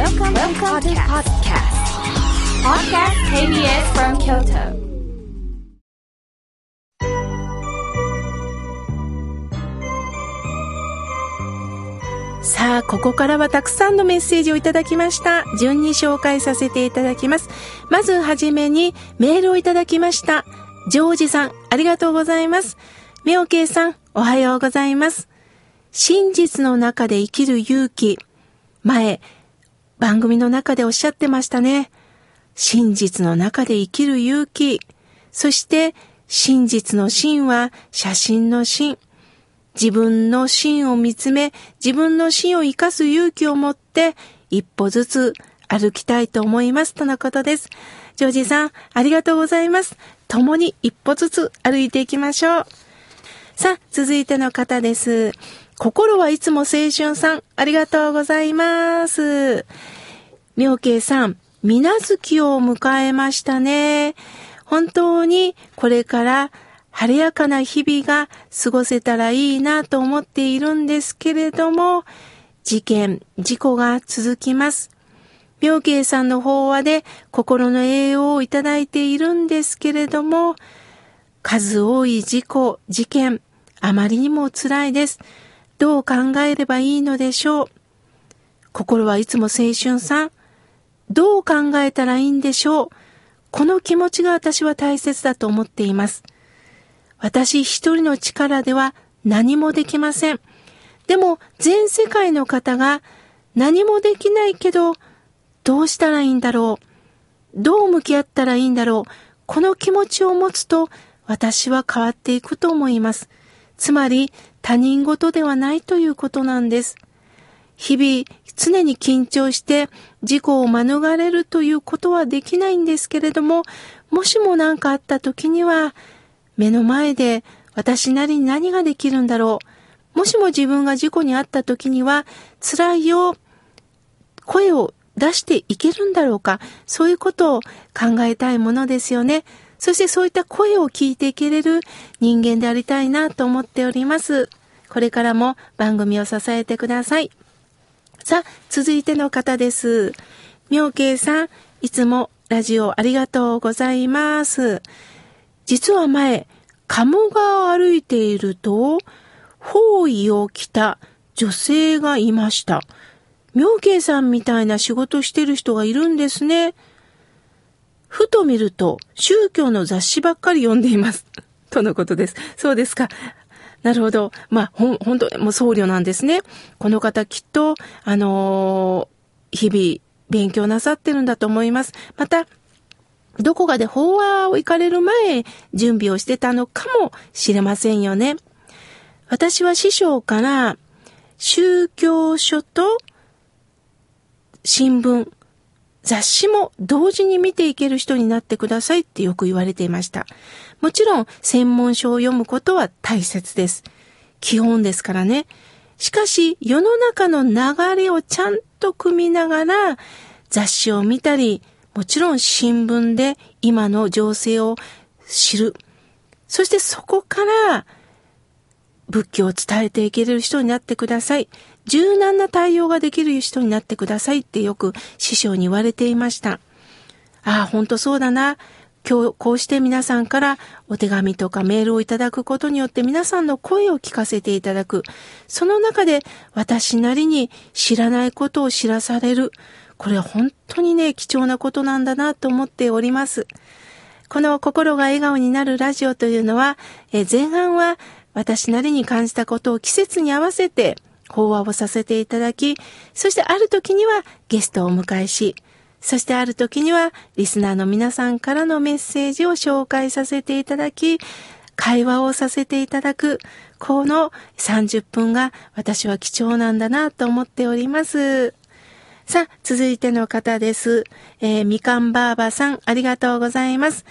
Welcome, Welcome to podcast. Podcast KBS from Kyoto. さあ、ここからはたくさんのメッセージをいただきました。順に紹介させていただきます。まずはじめにメールをいただきました。ジョージさん、ありがとうございます。ミオケイさん、おはようございます。真実の中で生きる勇気。前、番組の中でおっしゃってましたね。真実の中で生きる勇気。そして、真実の真は写真の真。自分の芯を見つめ、自分の芯を生かす勇気を持って、一歩ずつ歩きたいと思います。とのことです。ジョージさん、ありがとうございます。共に一歩ずつ歩いていきましょう。さあ、続いての方です。心はいつも青春さん、ありがとうございます。妙慶さん、みな月を迎えましたね。本当にこれから晴れやかな日々が過ごせたらいいなと思っているんですけれども、事件、事故が続きます。妙慶さんの法話で心の栄養をいただいているんですけれども、数多い事故、事件、あまりにも辛いです。どう考えればいいのでしょう。心はいつも青春さん。どう考えたらいいんでしょう？この気持ちが私は大切だと思っています。私一人の力では何もできません。でも全世界の方が何もできないけどどうしたらいいんだろう？どう向き合ったらいいんだろう？この気持ちを持つと私は変わっていくと思います。つまり他人事ではないということなんです。日々常に緊張して事故を免れるということはできないんですけれども、もしも何かあった時には目の前で私なりに何ができるんだろう。もしも自分が事故に遭った時には辛いよ。声を出していけるんだろうか。そういうことを考えたいものですよね。そしてそういった声を聞いていけれる人間でありたいなと思っております。これからも番組を支えてください。さあ、続いての方です。妙慶さん、いつもラジオありがとうございます。実は前、鴨川を歩いていると、包囲を着た女性がいました。妙慶さんみたいな仕事してる人がいるんですね。ふと見ると、宗教の雑誌ばっかり読んでいます。とのことです。そうですか。なるほど。まあ、ほん、本当もう僧侶なんですね。この方きっと、あのー、日々勉強なさってるんだと思います。また、どこかで法話を行かれる前、準備をしてたのかもしれませんよね。私は師匠から、宗教書と新聞、雑誌も同時に見ていける人になってくださいってよく言われていました。もちろん専門書を読むことは大切です。基本ですからね。しかし世の中の流れをちゃんと組みながら雑誌を見たり、もちろん新聞で今の情勢を知る。そしてそこから仏教を伝えていける人になってください。柔軟な対応ができる人になってくださいってよく師匠に言われていました。ああ、ほんとそうだな。今日こうして皆さんからお手紙とかメールをいただくことによって皆さんの声を聞かせていただく。その中で私なりに知らないことを知らされる。これは本当にね、貴重なことなんだなと思っております。この心が笑顔になるラジオというのは、え前半は私なりに感じたことを季節に合わせて法話をさせていただき、そしてある時にはゲストをお迎えし、そしてある時にはリスナーの皆さんからのメッセージを紹介させていただき、会話をさせていただく、この30分が私は貴重なんだなと思っております。さあ、続いての方です。えー、みかんばあばさん、ありがとうございます。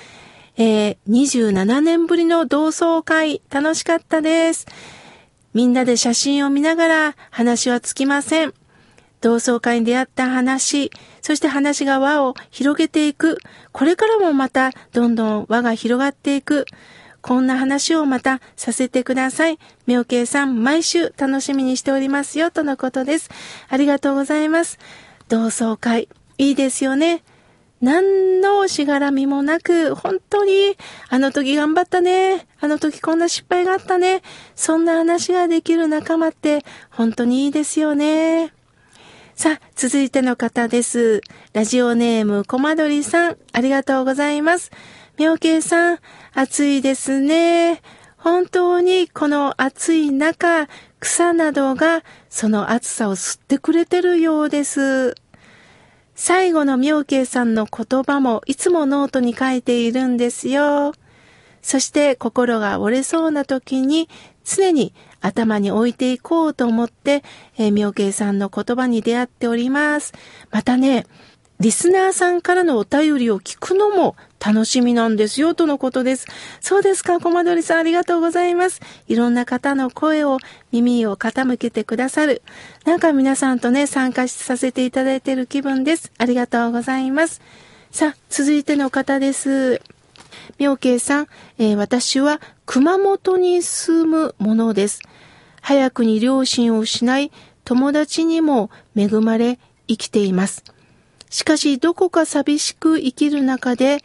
えー、27年ぶりの同窓会、楽しかったです。みんなで写真を見ながら話はつきません。同窓会に出会った話、そして話が輪を広げていく。これからもまたどんどん輪が広がっていく。こんな話をまたさせてください。みょうけいさん、毎週楽しみにしておりますよ、とのことです。ありがとうございます。同窓会、いいですよね。何のしがらみもなく、本当に、あの時頑張ったね。あの時こんな失敗があったね。そんな話ができる仲間って、本当にいいですよね。さあ、続いての方です。ラジオネーム、コマドリさん、ありがとうございます。妙慶さん、暑いですね。本当にこの暑い中、草などがその暑さを吸ってくれてるようです。最後の妙慶さんの言葉もいつもノートに書いているんですよ。そして心が折れそうな時に常に頭に置いていこうと思って、えー、妙慶さんの言葉に出会っております。またね、リスナーさんからのお便りを聞くのも楽しみなんですよ、とのことです。そうですか、コマドリさんありがとうございます。いろんな方の声を、耳を傾けてくださる。なんか皆さんとね、参加させていただいている気分です。ありがとうございます。さあ、続いての方です。妙慶さん、えー、私は熊本に住むものです。早くに両親を失い、友達にも恵まれ生きています。しかし、どこか寂しく生きる中で、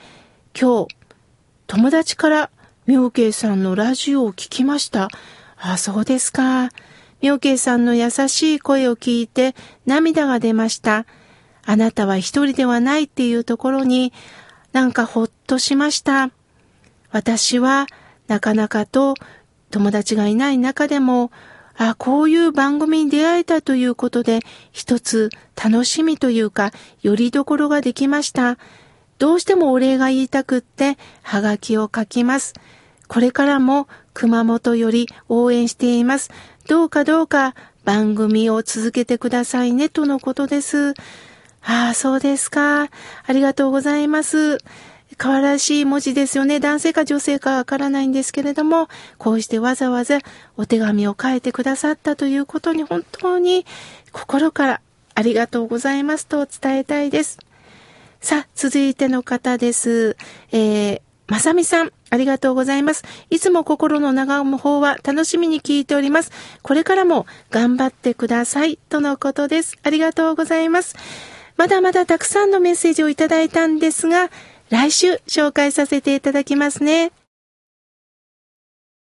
今日、友達から妙慶さんのラジオを聞きました。あ、そうですか。妙慶さんの優しい声を聞いて涙が出ました。あなたは一人ではないっていうところになんかほっとしました。私はなかなかと友達がいない中でも、あ、こういう番組に出会えたということで、一つ楽しみというか、よりどころができました。どうしてもお礼が言いたくって、はがきを書きます。これからも熊本より応援しています。どうかどうか番組を続けてくださいね、とのことです。ああ、そうですか。ありがとうございます。可愛らしい文字ですよね。男性か女性かわからないんですけれども、こうしてわざわざお手紙を書いてくださったということに本当に心からありがとうございますと伝えたいです。さあ、続いての方です。えー、まさみさん、ありがとうございます。いつも心の長む方は楽しみに聞いております。これからも頑張ってください。とのことです。ありがとうございます。まだまだたくさんのメッセージをいただいたんですが、来週紹介させていただきますね。